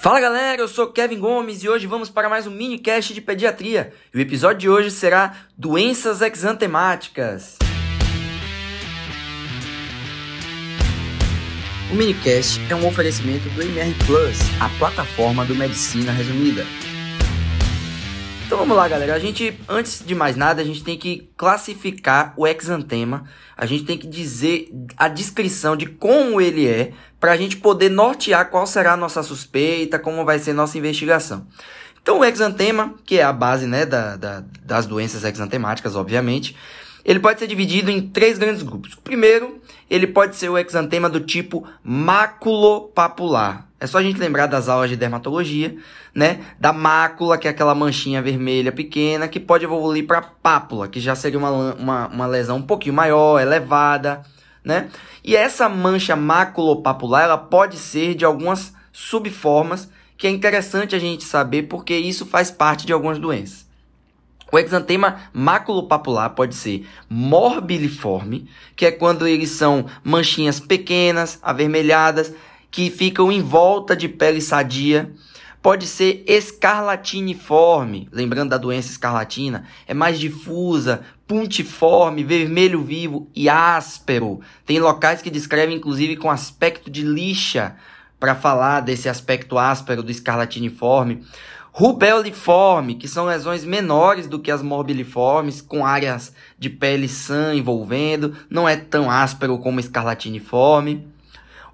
Fala galera, eu sou Kevin Gomes e hoje vamos para mais um mini cast de pediatria. E o episódio de hoje será doenças exantemáticas. O minicast é um oferecimento do MR Plus, a plataforma do Medicina Resumida. Então vamos lá, galera. A gente, antes de mais nada, a gente tem que classificar o exantema. A gente tem que dizer a descrição de como ele é, para a gente poder nortear qual será a nossa suspeita, como vai ser nossa investigação. Então o exantema, que é a base né, da, da, das doenças exantemáticas, obviamente, ele pode ser dividido em três grandes grupos. O primeiro, ele pode ser o exantema do tipo maculopapular. É só a gente lembrar das aulas de dermatologia, né? Da mácula, que é aquela manchinha vermelha pequena, que pode evoluir para pápula, que já seria uma, uma, uma lesão um pouquinho maior, elevada, né? E essa mancha maculopapular, ela pode ser de algumas subformas, que é interessante a gente saber, porque isso faz parte de algumas doenças. O exantema maculopapular pode ser morbiliforme, que é quando eles são manchinhas pequenas, avermelhadas, que ficam em volta de pele sadia. Pode ser escarlatiniforme, lembrando da doença escarlatina, é mais difusa, puntiforme, vermelho vivo e áspero. Tem locais que descrevem inclusive com aspecto de lixa para falar desse aspecto áspero do escarlatiniforme. Rubeliforme, que são lesões menores do que as morbiliformes, com áreas de pele sã envolvendo, não é tão áspero como escarlatiniforme.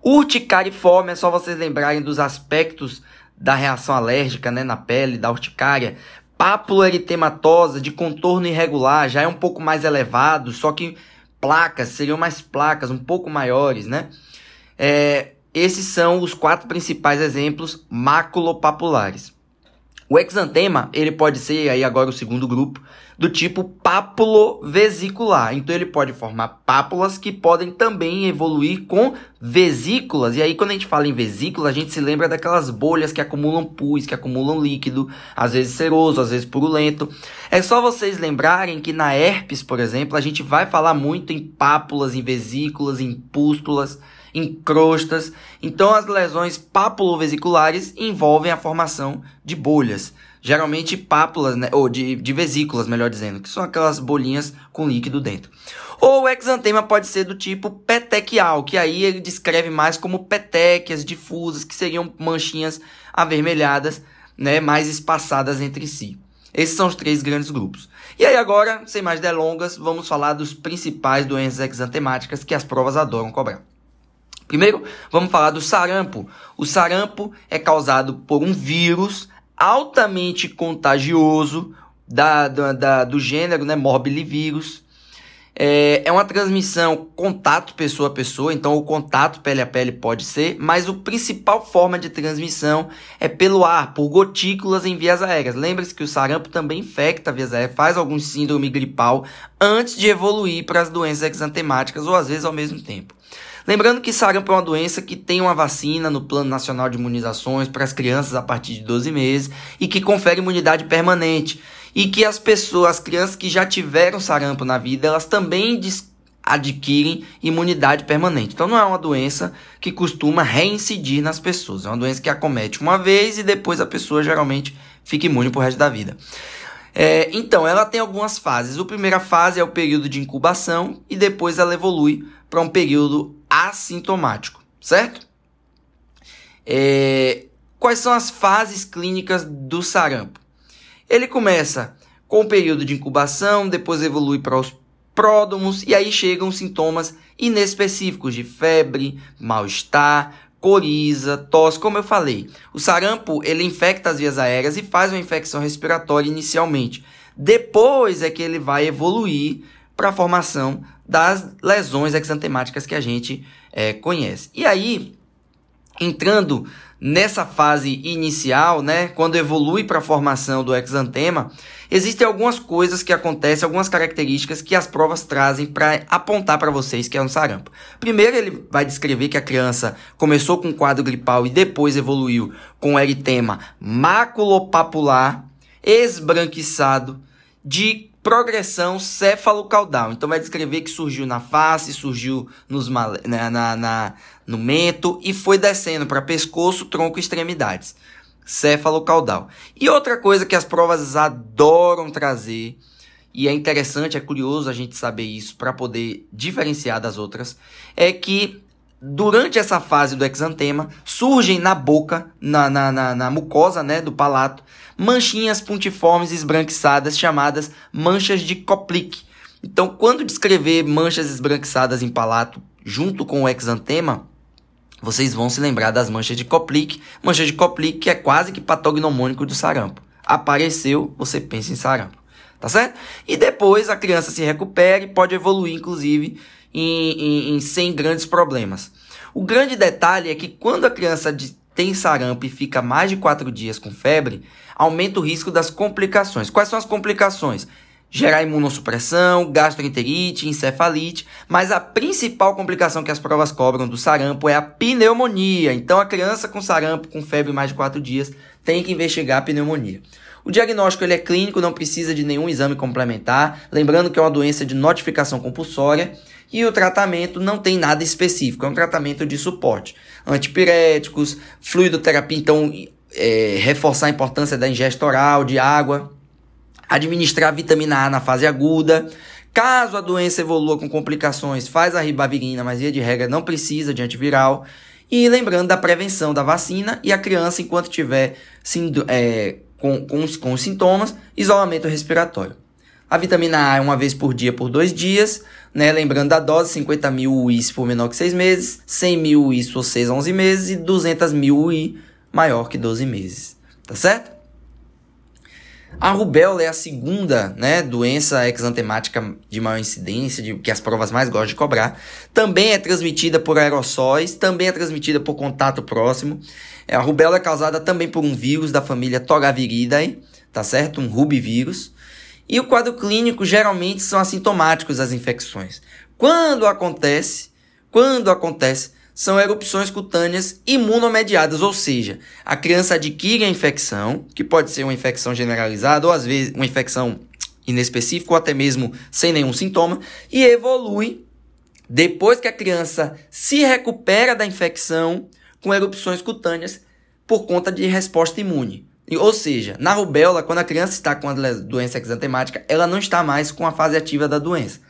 Urticariforme é só vocês lembrarem dos aspectos da reação alérgica né, na pele, da urticária. Pápula eritematosa de contorno irregular, já é um pouco mais elevado, só que placas, seriam mais placas, um pouco maiores, né? É, esses são os quatro principais exemplos maculopapulares. O exantema, ele pode ser, aí agora o segundo grupo, do tipo pápulo-vesicular. Então ele pode formar pápulas que podem também evoluir com vesículas. E aí quando a gente fala em vesícula, a gente se lembra daquelas bolhas que acumulam pus, que acumulam líquido, às vezes seroso, às vezes purulento. É só vocês lembrarem que na herpes, por exemplo, a gente vai falar muito em pápulas, em vesículas, em pústulas em crostas. Então, as lesões papulovesiculares envolvem a formação de bolhas, geralmente pápulas, né, ou de, de vesículas, melhor dizendo, que são aquelas bolinhas com líquido dentro. Ou o exantema pode ser do tipo petequial, que aí ele descreve mais como petequias difusas, que seriam manchinhas avermelhadas, né, mais espaçadas entre si. Esses são os três grandes grupos. E aí agora, sem mais delongas, vamos falar dos principais doenças exantemáticas que as provas adoram cobrar. Primeiro, vamos falar do sarampo. O sarampo é causado por um vírus altamente contagioso da, da, da do gênero né, morbilivírus. É, é uma transmissão contato pessoa a pessoa, então o contato pele a pele pode ser, mas a principal forma de transmissão é pelo ar, por gotículas em vias aéreas. Lembre-se que o sarampo também infecta vias aéreas, faz algum síndrome gripal antes de evoluir para as doenças exantemáticas ou às vezes ao mesmo tempo. Lembrando que sarampo é uma doença que tem uma vacina no Plano Nacional de Imunizações para as crianças a partir de 12 meses e que confere imunidade permanente. E que as pessoas, as crianças que já tiveram sarampo na vida, elas também adquirem imunidade permanente. Então não é uma doença que costuma reincidir nas pessoas. É uma doença que acomete uma vez e depois a pessoa geralmente fica imune pro resto da vida. É, então, ela tem algumas fases. A primeira fase é o período de incubação e depois ela evolui para um período assintomático, certo? É, quais são as fases clínicas do sarampo? Ele começa com o período de incubação, depois evolui para os pródomos e aí chegam sintomas inespecíficos de febre, mal-estar, coriza, tosse, como eu falei. O sarampo, ele infecta as vias aéreas e faz uma infecção respiratória inicialmente. Depois é que ele vai evoluir para a formação das lesões exantemáticas que a gente é, conhece. E aí, entrando nessa fase inicial, né, quando evolui para a formação do exantema, existem algumas coisas que acontecem, algumas características que as provas trazem para apontar para vocês que é um sarampo. Primeiro, ele vai descrever que a criança começou com quadro gripal e depois evoluiu com eritema maculopapular, esbranquiçado, de progressão céfalo-caudal. Então vai descrever que surgiu na face, surgiu nos na, na, na, no mento e foi descendo para pescoço, tronco e extremidades. Céfalo-caudal. E outra coisa que as provas adoram trazer, e é interessante, é curioso a gente saber isso para poder diferenciar das outras, é que durante essa fase do exantema surgem na boca, na, na, na, na mucosa né, do palato, manchinhas pontiformes esbranquiçadas chamadas manchas de Koplik. Então, quando descrever manchas esbranquiçadas em palato junto com o exantema, vocês vão se lembrar das manchas de Koplik. Mancha de Koplik que é quase que patognomônico do sarampo. Apareceu, você pensa em sarampo. Tá certo? E depois a criança se recupera e pode evoluir, inclusive, em, em, em sem grandes problemas. O grande detalhe é que quando a criança tem sarampo e fica mais de 4 dias com febre, aumenta o risco das complicações. Quais são as complicações? Gerar imunossupressão, gastroenterite, encefalite, mas a principal complicação que as provas cobram do sarampo é a pneumonia. Então a criança com sarampo, com febre mais de 4 dias, tem que investigar a pneumonia. O diagnóstico ele é clínico, não precisa de nenhum exame complementar, lembrando que é uma doença de notificação compulsória e o tratamento não tem nada específico, é um tratamento de suporte. Antipiréticos, fluidoterapia, então é, reforçar a importância da ingesta oral de água, administrar vitamina A na fase aguda. Caso a doença evolua com complicações, faz a ribavirina, mas via de regra não precisa de antiviral. E lembrando da prevenção da vacina e a criança, enquanto tiver é, com, com, com os sintomas, isolamento respiratório. A vitamina A é uma vez por dia por dois dias, né? Lembrando da dose, 50 mil UIs por menor que 6 meses, 100 mil UIs por 6 a 11 meses e 200 mil UI maior que 12 meses, tá certo? A rubéola é a segunda né, doença exantemática de maior incidência, de, que as provas mais gostam de cobrar. Também é transmitida por aerossóis, também é transmitida por contato próximo. A rubéola é causada também por um vírus da família Togaviridae, tá certo? Um rubivírus. E o quadro clínico geralmente são assintomáticos as infecções. Quando acontece, quando acontece, são erupções cutâneas imunomediadas, ou seja, a criança adquire a infecção, que pode ser uma infecção generalizada ou às vezes uma infecção inespecífica ou até mesmo sem nenhum sintoma e evolui depois que a criança se recupera da infecção com erupções cutâneas por conta de resposta imune. Ou seja, na rubéola, quando a criança está com a doença exantemática, ela não está mais com a fase ativa da doença.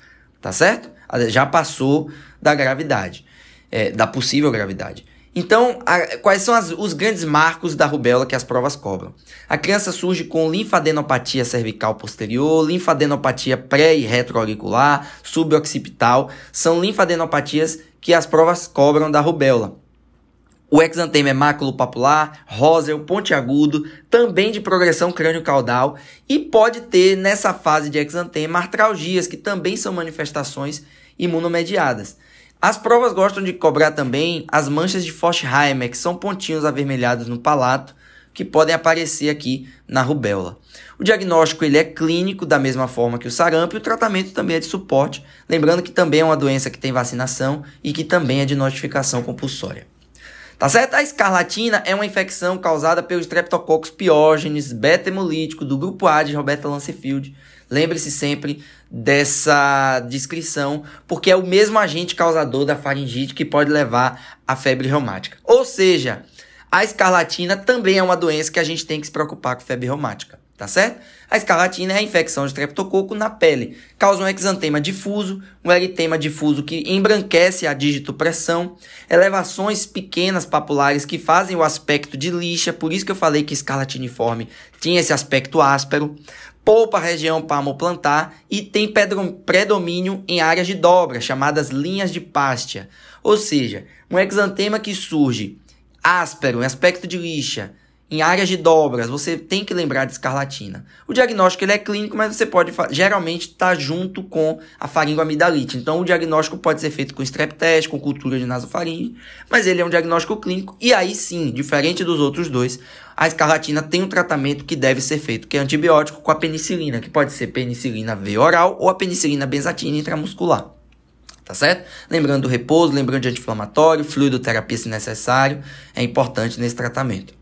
Tá certo? Já passou da gravidade é, da possível gravidade. Então, a, quais são as, os grandes marcos da rubéola que as provas cobram? A criança surge com linfadenopatia cervical posterior, linfadenopatia pré e retroauricular, suboccipital, são linfadenopatias que as provas cobram da rubéola. O exantema é máculo-papular, róseo, pontiagudo, também de progressão crânio-caudal e pode ter nessa fase de exantema artralgias, que também são manifestações imunomediadas. As provas gostam de cobrar também as manchas de Forchheimer, que são pontinhos avermelhados no palato, que podem aparecer aqui na rubéola. O diagnóstico ele é clínico, da mesma forma que o sarampo, e o tratamento também é de suporte, lembrando que também é uma doença que tem vacinação e que também é de notificação compulsória. Tá certo? A escarlatina é uma infecção causada pelo Streptococcus pyogenes beta-hemolítico do grupo A de Roberta Lancefield, Lembre-se sempre dessa descrição, porque é o mesmo agente causador da faringite que pode levar à febre reumática. Ou seja, a escarlatina também é uma doença que a gente tem que se preocupar com febre reumática, tá certo? A escarlatina é a infecção de streptococo na pele, causa um exantema difuso, um eritema difuso que embranquece a dígito-pressão, elevações pequenas papulares que fazem o aspecto de lixa, por isso que eu falei que escarlatiniforme tinha esse aspecto áspero, poupa a região palmo-plantar e tem predomínio em áreas de dobra, chamadas linhas de pástia. Ou seja, um exantema que surge áspero, em aspecto de lixa, em áreas de dobras, você tem que lembrar de escarlatina. O diagnóstico ele é clínico, mas você pode geralmente estar tá junto com a faringoamidalite. Então o diagnóstico pode ser feito com strep test, com cultura de nasofaringe, mas ele é um diagnóstico clínico e aí sim, diferente dos outros dois, a escarlatina tem um tratamento que deve ser feito, que é antibiótico com a penicilina, que pode ser penicilina V oral ou a penicilina benzatina intramuscular. Tá certo? Lembrando do repouso, lembrando de anti-inflamatório, fluidoterapia se necessário, é importante nesse tratamento.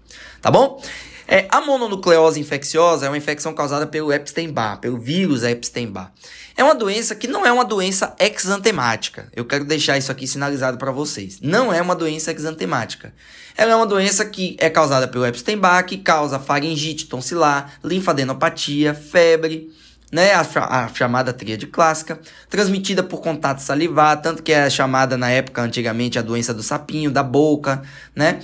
Tá bom? É, a mononucleose infecciosa é uma infecção causada pelo Epstein-Barr, pelo vírus Epstein-Barr. É uma doença que não é uma doença exantemática. Eu quero deixar isso aqui sinalizado para vocês. Não é uma doença exantemática. Ela é uma doença que é causada pelo Epstein-Barr, que causa faringite tonsilar, linfadenopatia, febre, né, a, a chamada tríade clássica, transmitida por contato salivar, tanto que é chamada na época antigamente a doença do sapinho, da boca, né?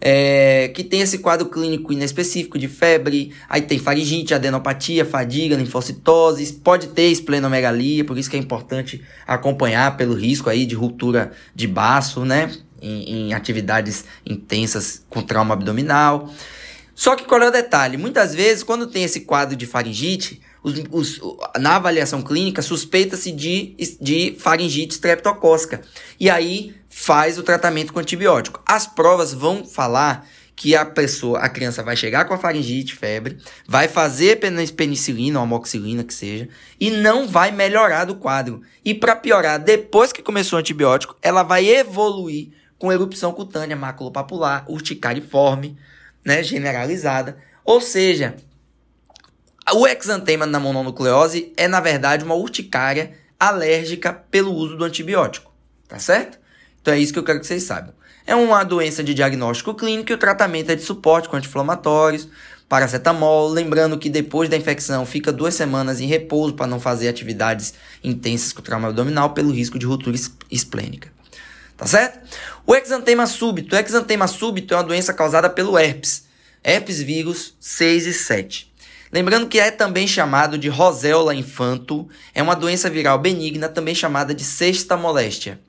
É, que tem esse quadro clínico inespecífico de febre, aí tem faringite, adenopatia, fadiga, linfocitose, pode ter esplenomegalia, por isso que é importante acompanhar pelo risco aí de ruptura de baço, né? Em, em atividades intensas com trauma abdominal. Só que qual é o detalhe? Muitas vezes, quando tem esse quadro de faringite, os, na avaliação clínica, suspeita-se de, de faringite streptocócica. E aí faz o tratamento com antibiótico. As provas vão falar que a pessoa, a criança vai chegar com a faringite, febre, vai fazer penicilina ou amoxicilina que seja, e não vai melhorar do quadro. E para piorar, depois que começou o antibiótico, ela vai evoluir com erupção cutânea maculopapular, urticariforme, né, generalizada. Ou seja, o exantema na mononucleose é, na verdade, uma urticária alérgica pelo uso do antibiótico. Tá certo? Então é isso que eu quero que vocês saibam. É uma doença de diagnóstico clínico e o tratamento é de suporte com anti-inflamatórios, paracetamol. Lembrando que depois da infecção fica duas semanas em repouso para não fazer atividades intensas com trauma abdominal pelo risco de ruptura esplênica. Tá certo? O exantema súbito. O exantema súbito é uma doença causada pelo herpes. Herpes vírus 6 e 7. Lembrando que é também chamado de roséola infanto, é uma doença viral benigna, também chamada de sexta moléstia.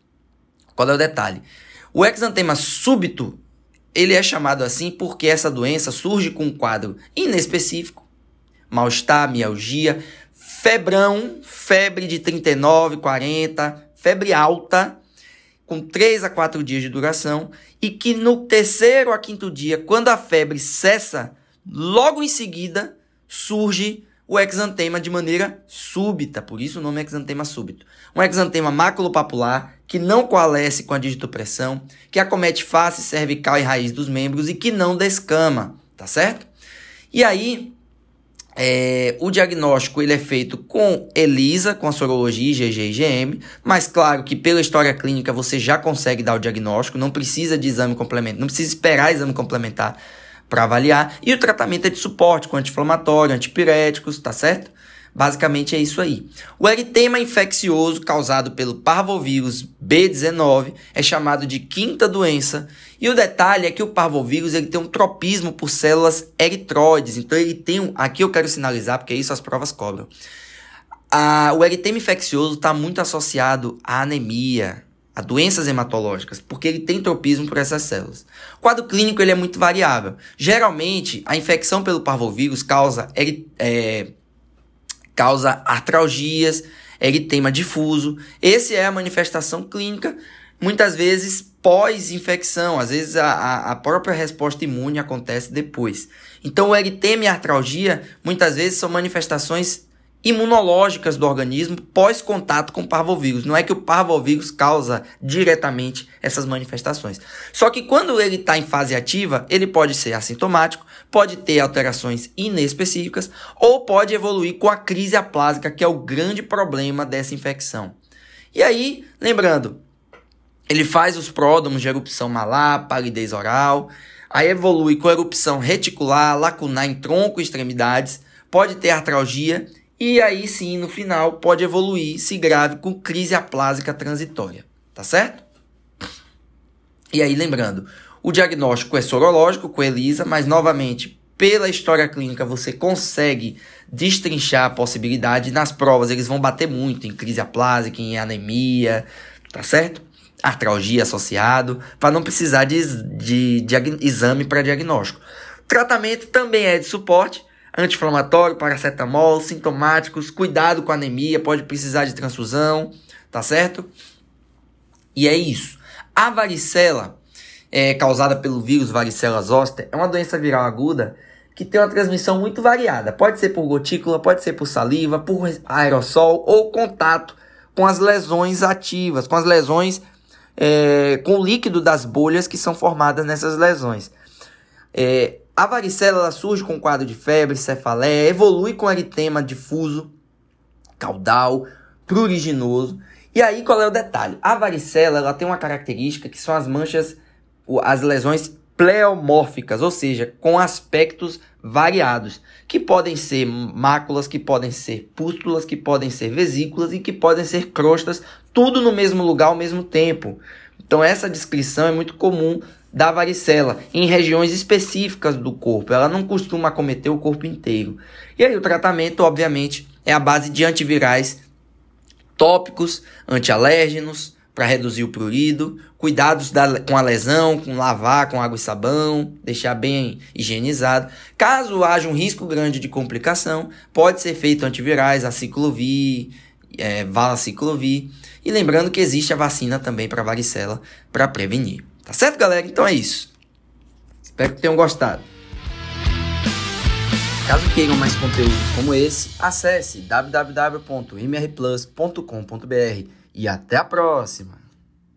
Qual é o detalhe? O exantema súbito, ele é chamado assim porque essa doença surge com um quadro inespecífico, mal-estar, mialgia, febrão, febre de 39, 40, febre alta, com 3 a 4 dias de duração, e que no terceiro a quinto dia, quando a febre cessa, logo em seguida surge o exantema de maneira súbita, por isso o nome é exantema súbito. Um exantema maculopapular que não coalesce com a digitopressão, que acomete face, cervical e raiz dos membros e que não descama, tá certo? E aí, é, o diagnóstico ele é feito com ELISA, com a sorologia IgG e IgM, mas claro que pela história clínica você já consegue dar o diagnóstico, não precisa de exame complementar, não precisa esperar exame complementar para avaliar. E o tratamento é de suporte com anti-inflamatório, antipiréticos, tá certo? Basicamente é isso aí. O eritema infeccioso causado pelo parvovírus B19 é chamado de quinta doença. E o detalhe é que o parvovírus ele tem um tropismo por células eritroides. Então ele tem um, aqui eu quero sinalizar porque isso as provas cobram. Ah, o eritema infeccioso está muito associado à anemia, a doenças hematológicas, porque ele tem tropismo por essas células. O quadro clínico ele é muito variável. Geralmente, a infecção pelo parvovírus causa, é, causa artralgias, eritema difuso. Essa é a manifestação clínica, muitas vezes pós-infecção. Às vezes a, a própria resposta imune acontece depois. Então, o eritema e a artralgia, muitas vezes, são manifestações imunológicas do organismo pós contato com parvovírus. Não é que o parvovírus causa diretamente essas manifestações. Só que quando ele está em fase ativa, ele pode ser assintomático, pode ter alterações inespecíficas ou pode evoluir com a crise aplásica, que é o grande problema dessa infecção. E aí, lembrando, ele faz os pródomos de erupção malar, palidez oral, aí evolui com erupção reticular, lacunar em tronco e extremidades, pode ter artralgia e aí sim, no final, pode evoluir, se grave, com crise aplásica transitória. Tá certo? E aí, lembrando, o diagnóstico é sorológico com ELISA, mas novamente, pela história clínica, você consegue destrinchar a possibilidade. Nas provas, eles vão bater muito em crise aplásica, em anemia, tá certo? Artralgia associado, para não precisar de, de, de exame para diagnóstico. Tratamento também é de suporte, anti-inflamatório, paracetamol, sintomáticos, cuidado com anemia, pode precisar de transfusão, tá certo? E é isso. A varicela, é, causada pelo vírus varicela zoster, é uma doença viral aguda que tem uma transmissão muito variada. Pode ser por gotícula, pode ser por saliva, por aerossol ou contato com as lesões ativas, com as lesões é, com o líquido das bolhas que são formadas nessas lesões. É, A varicela surge com quadro de febre, cefaleia, evolui com eritema difuso, caudal, pruriginoso. E aí qual é o detalhe? A varicela ela tem uma característica que são as manchas, as lesões pleomórficas, ou seja, com aspectos variados, que podem ser máculas, que podem ser pústulas, que podem ser vesículas e que podem ser crostas, tudo no mesmo lugar ao mesmo tempo. Então essa descrição é muito comum da varicela em regiões específicas do corpo. Ela não costuma acometer o corpo inteiro. E aí o tratamento, obviamente, é a base de antivirais tópicos, antialérgenos, para reduzir o prurido, cuidados da, com a lesão, com lavar com água e sabão, deixar bem higienizado. Caso haja um risco grande de complicação, pode ser feito antivirais, aciclovir, é, valaciclovir. E lembrando que existe a vacina também para varicela para prevenir. Tá certo, galera? Então é isso. Espero que tenham gostado. Caso queiram mais conteúdo como esse, acesse www.mrplus.com.br e até a próxima!